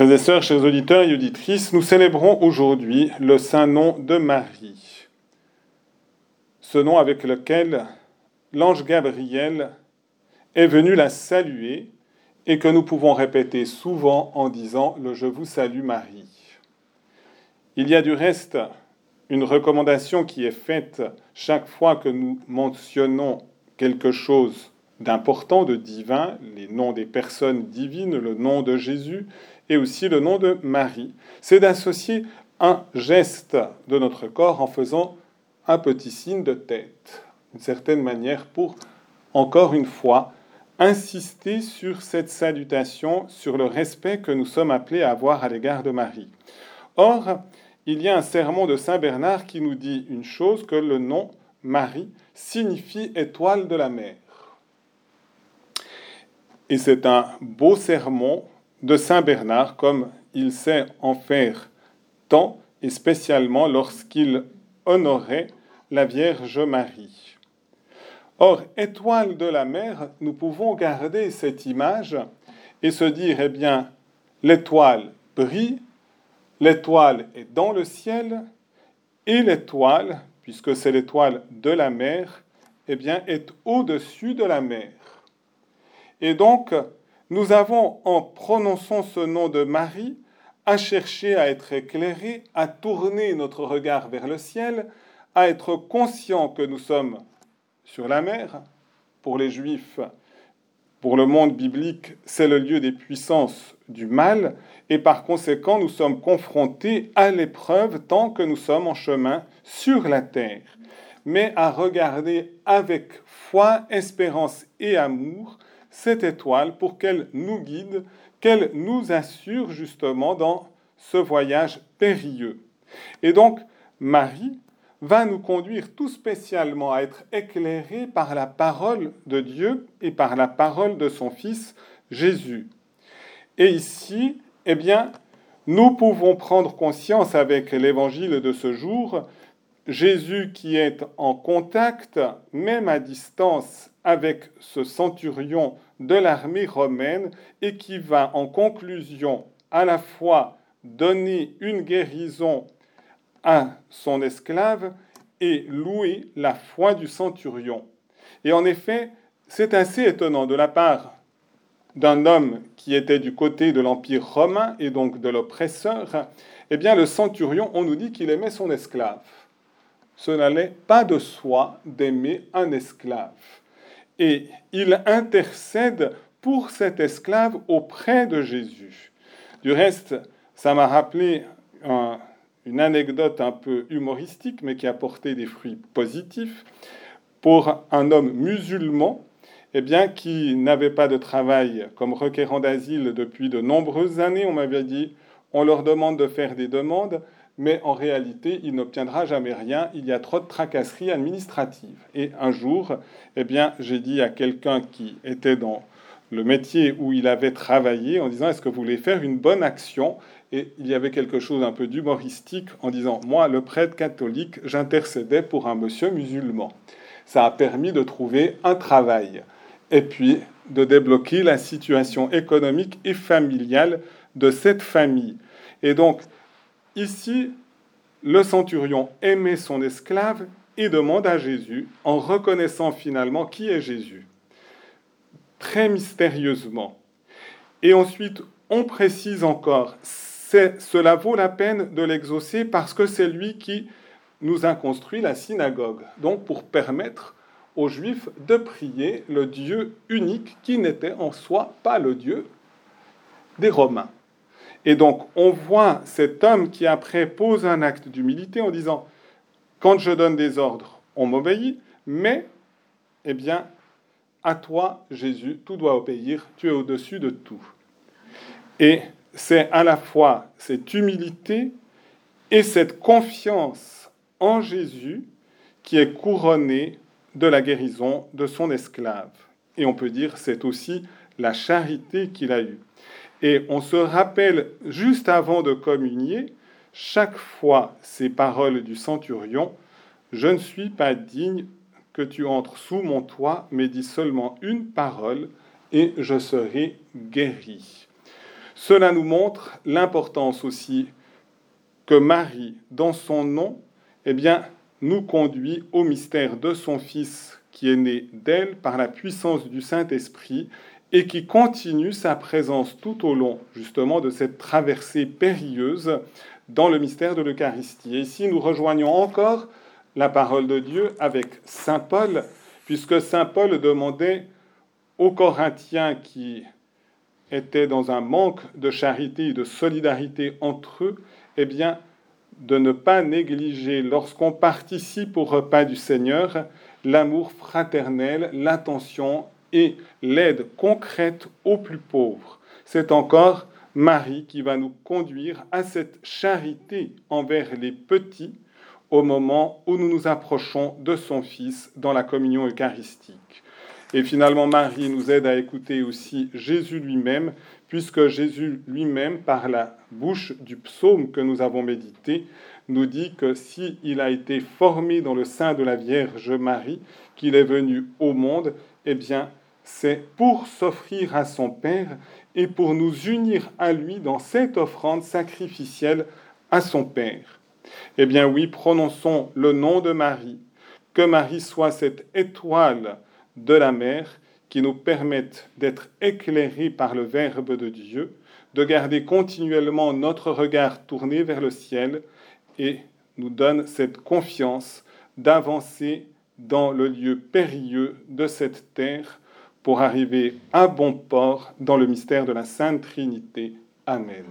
Frères et sœurs, chers auditeurs et auditrices, nous célébrons aujourd'hui le saint nom de Marie, ce nom avec lequel l'ange Gabriel est venu la saluer et que nous pouvons répéter souvent en disant le Je vous salue Marie. Il y a du reste une recommandation qui est faite chaque fois que nous mentionnons quelque chose d'important, de divin, les noms des personnes divines, le nom de Jésus et aussi le nom de Marie. C'est d'associer un geste de notre corps en faisant un petit signe de tête, d'une certaine manière, pour, encore une fois, insister sur cette salutation, sur le respect que nous sommes appelés à avoir à l'égard de Marie. Or, il y a un sermon de Saint Bernard qui nous dit une chose, que le nom Marie signifie étoile de la mer. Et c'est un beau sermon de Saint Bernard, comme il sait en faire tant, et spécialement lorsqu'il honorait la Vierge Marie. Or, étoile de la mer, nous pouvons garder cette image et se dire, eh bien, l'étoile brille, l'étoile est dans le ciel, et l'étoile, puisque c'est l'étoile de la mer, eh bien, est au-dessus de la mer. Et donc, nous avons, en prononçant ce nom de Marie, à chercher à être éclairés, à tourner notre regard vers le ciel, à être conscients que nous sommes sur la mer. Pour les Juifs, pour le monde biblique, c'est le lieu des puissances du mal, et par conséquent, nous sommes confrontés à l'épreuve tant que nous sommes en chemin sur la terre, mais à regarder avec foi, espérance et amour cette étoile pour qu'elle nous guide, qu'elle nous assure justement dans ce voyage périlleux. Et donc, Marie, va nous conduire tout spécialement à être éclairés par la parole de Dieu et par la parole de son Fils Jésus. Et ici, eh bien, nous pouvons prendre conscience avec l'évangile de ce jour, Jésus qui est en contact, même à distance, avec ce centurion de l'armée romaine et qui va en conclusion à la fois donner une guérison à son esclave et louer la foi du centurion. Et en effet, c'est assez étonnant de la part d'un homme qui était du côté de l'Empire romain et donc de l'oppresseur, eh bien le centurion, on nous dit qu'il aimait son esclave. Ce n'allait pas de soi d'aimer un esclave. Et il intercède pour cet esclave auprès de Jésus. Du reste, ça m'a rappelé un, une anecdote un peu humoristique, mais qui a porté des fruits positifs, pour un homme musulman eh bien, qui n'avait pas de travail comme requérant d'asile depuis de nombreuses années. On m'avait dit, on leur demande de faire des demandes, mais en réalité, il n'obtiendra jamais rien. Il y a trop de tracasseries administratives. Et un jour, eh bien, j'ai dit à quelqu'un qui était dans le métier où il avait travaillé en disant est-ce que vous voulez faire une bonne action? Et il y avait quelque chose un peu d'humoristique en disant Moi, le prêtre catholique, j'intercédais pour un monsieur musulman. Ça a permis de trouver un travail et puis de débloquer la situation économique et familiale de cette famille. Et donc, ici, le centurion aimait son esclave et demande à Jésus, en reconnaissant finalement qui est Jésus, très mystérieusement. Et ensuite, on précise encore, cela vaut la peine de l'exaucer parce que c'est lui qui nous a construit la synagogue. Donc pour permettre aux Juifs de prier le Dieu unique qui n'était en soi pas le Dieu des Romains. Et donc on voit cet homme qui après pose un acte d'humilité en disant, quand je donne des ordres, on m'obéit, mais, eh bien, à toi, Jésus, tout doit obéir, tu es au-dessus de tout. Et c'est à la fois cette humilité et cette confiance en Jésus qui est couronnée de la guérison de son esclave. Et on peut dire c'est aussi la charité qu'il a eue. Et on se rappelle juste avant de communier chaque fois ces paroles du centurion, Je ne suis pas digne que tu entres sous mon toit, mais dis seulement une parole et je serai guéri. Cela nous montre l'importance aussi que Marie, dans son nom, eh bien, nous conduit au mystère de son Fils qui est né d'elle par la puissance du Saint-Esprit et qui continue sa présence tout au long justement de cette traversée périlleuse dans le mystère de l'Eucharistie. Et ici, nous rejoignons encore la parole de Dieu avec Saint Paul, puisque Saint Paul demandait aux Corinthiens qui étaient dans un manque de charité et de solidarité entre eux, eh bien, de ne pas négliger, lorsqu'on participe au repas du Seigneur, l'amour fraternel, l'attention et l'aide concrète aux plus pauvres. C'est encore Marie qui va nous conduire à cette charité envers les petits au moment où nous nous approchons de son Fils dans la communion eucharistique. Et finalement, Marie nous aide à écouter aussi Jésus lui-même, puisque Jésus lui-même, par la bouche du psaume que nous avons médité, nous dit que s'il il a été formé dans le sein de la Vierge Marie, qu'il est venu au monde, eh bien, c'est pour s'offrir à son Père et pour nous unir à lui dans cette offrande sacrificielle à son Père. Eh bien oui, prononçons le nom de Marie, que Marie soit cette étoile de la mer qui nous permette d'être éclairés par le Verbe de Dieu, de garder continuellement notre regard tourné vers le ciel et nous donne cette confiance d'avancer dans le lieu périlleux de cette terre pour arriver à bon port dans le mystère de la Sainte Trinité. Amen.